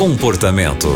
Comportamento.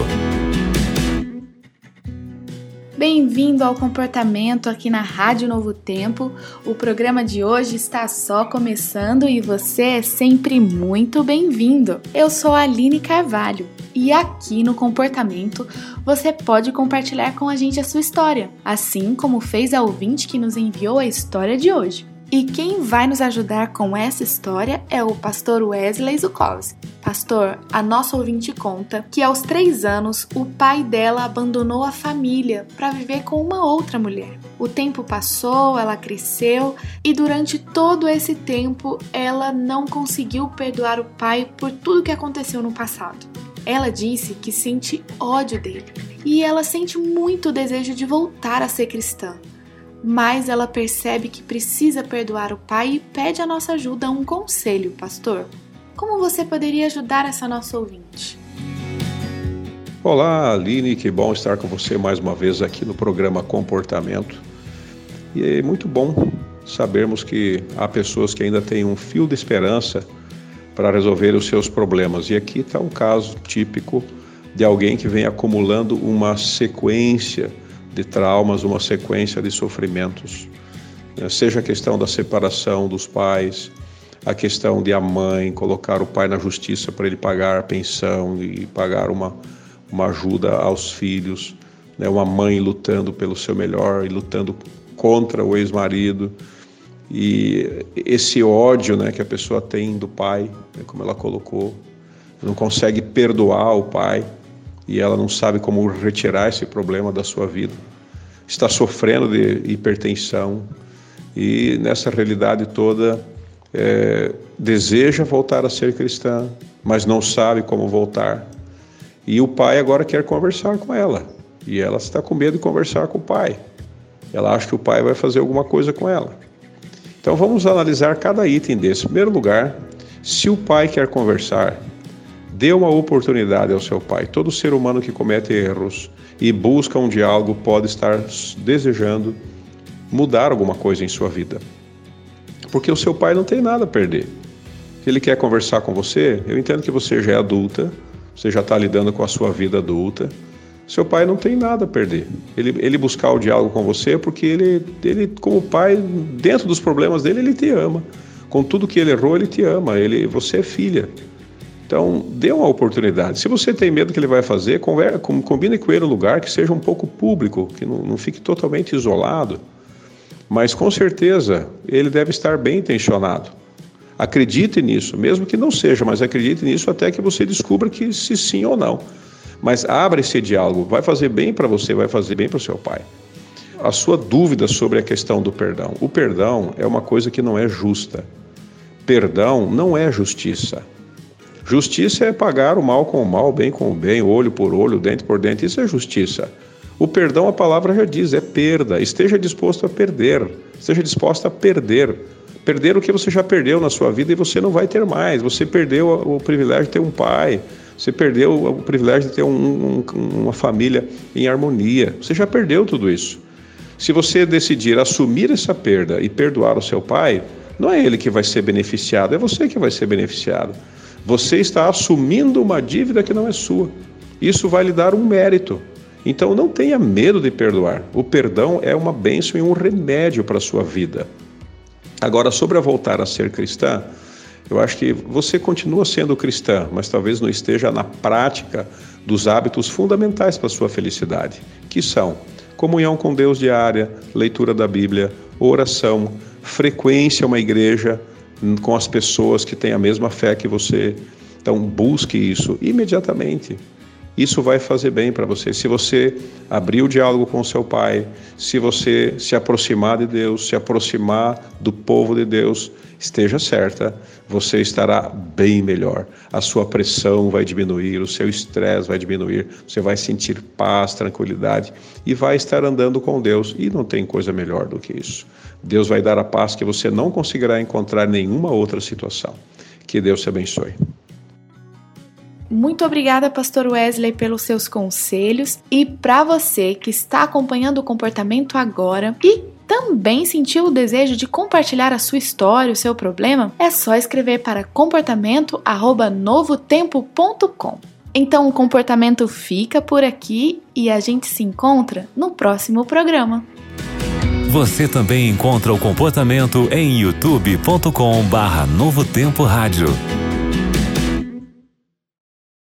Bem-vindo ao Comportamento aqui na Rádio Novo Tempo. O programa de hoje está só começando e você é sempre muito bem-vindo. Eu sou a Aline Carvalho e aqui no Comportamento você pode compartilhar com a gente a sua história, assim como fez a ouvinte que nos enviou a história de hoje. E quem vai nos ajudar com essa história é o pastor Wesley Zukovski. Pastor, a nossa ouvinte conta que aos três anos o pai dela abandonou a família para viver com uma outra mulher. O tempo passou, ela cresceu e durante todo esse tempo ela não conseguiu perdoar o pai por tudo que aconteceu no passado. Ela disse que sente ódio dele e ela sente muito desejo de voltar a ser cristã mas ela percebe que precisa perdoar o pai e pede a nossa ajuda, um conselho, pastor. Como você poderia ajudar essa nossa ouvinte? Olá, Aline, que bom estar com você mais uma vez aqui no programa Comportamento. E é muito bom sabermos que há pessoas que ainda têm um fio de esperança para resolver os seus problemas. E aqui está um caso típico de alguém que vem acumulando uma sequência de traumas, uma sequência de sofrimentos. Né? Seja a questão da separação dos pais, a questão de a mãe colocar o pai na justiça para ele pagar a pensão e pagar uma, uma ajuda aos filhos, né? uma mãe lutando pelo seu melhor e lutando contra o ex-marido. E esse ódio né, que a pessoa tem do pai, né, como ela colocou, não consegue perdoar o pai e ela não sabe como retirar esse problema da sua vida. Está sofrendo de hipertensão e nessa realidade toda é, deseja voltar a ser cristã, mas não sabe como voltar. E o pai agora quer conversar com ela e ela está com medo de conversar com o pai. Ela acha que o pai vai fazer alguma coisa com ela. Então vamos analisar cada item desse. Em primeiro lugar, se o pai quer conversar, Dê uma oportunidade ao seu pai. Todo ser humano que comete erros e busca um diálogo pode estar desejando mudar alguma coisa em sua vida. Porque o seu pai não tem nada a perder. Ele quer conversar com você, eu entendo que você já é adulta, você já está lidando com a sua vida adulta. Seu pai não tem nada a perder. Ele, ele buscar o diálogo com você é porque ele, ele, como pai, dentro dos problemas dele, ele te ama. Com tudo que ele errou, ele te ama. Ele, você é filha. Então, dê uma oportunidade. Se você tem medo que ele vai fazer, combine com ele um lugar que seja um pouco público, que não, não fique totalmente isolado. Mas com certeza ele deve estar bem intencionado. Acredite nisso, mesmo que não seja, mas acredite nisso até que você descubra que se sim ou não. Mas abra esse diálogo, vai fazer bem para você, vai fazer bem para o seu pai. A sua dúvida sobre a questão do perdão. O perdão é uma coisa que não é justa. Perdão não é justiça. Justiça é pagar o mal com o mal, bem com o bem, olho por olho, dente por dente. Isso é justiça. O perdão, a palavra já diz, é perda. Esteja disposto a perder. Esteja disposto a perder. Perder o que você já perdeu na sua vida e você não vai ter mais. Você perdeu o privilégio de ter um pai. Você perdeu o privilégio de ter um, um, uma família em harmonia. Você já perdeu tudo isso. Se você decidir assumir essa perda e perdoar o seu pai, não é ele que vai ser beneficiado, é você que vai ser beneficiado. Você está assumindo uma dívida que não é sua. Isso vai lhe dar um mérito. Então não tenha medo de perdoar. O perdão é uma bênção e um remédio para a sua vida. Agora, sobre a voltar a ser cristã, eu acho que você continua sendo cristã, mas talvez não esteja na prática dos hábitos fundamentais para a sua felicidade, que são comunhão com Deus diária, leitura da Bíblia, oração, frequência a uma igreja, com as pessoas que têm a mesma fé que você. Então, busque isso imediatamente. Isso vai fazer bem para você. Se você abrir o diálogo com seu pai, se você se aproximar de Deus, se aproximar do povo de Deus, esteja certa, você estará bem melhor. A sua pressão vai diminuir, o seu estresse vai diminuir, você vai sentir paz, tranquilidade e vai estar andando com Deus. E não tem coisa melhor do que isso. Deus vai dar a paz que você não conseguirá encontrar em nenhuma outra situação. Que Deus te abençoe. Muito obrigada, Pastor Wesley, pelos seus conselhos. E para você que está acompanhando o comportamento agora e também sentiu o desejo de compartilhar a sua história, o seu problema, é só escrever para comportamento@novotempo.com. Então o comportamento fica por aqui e a gente se encontra no próximo programa. Você também encontra o comportamento em youtube.com/barra Novo Tempo Rádio.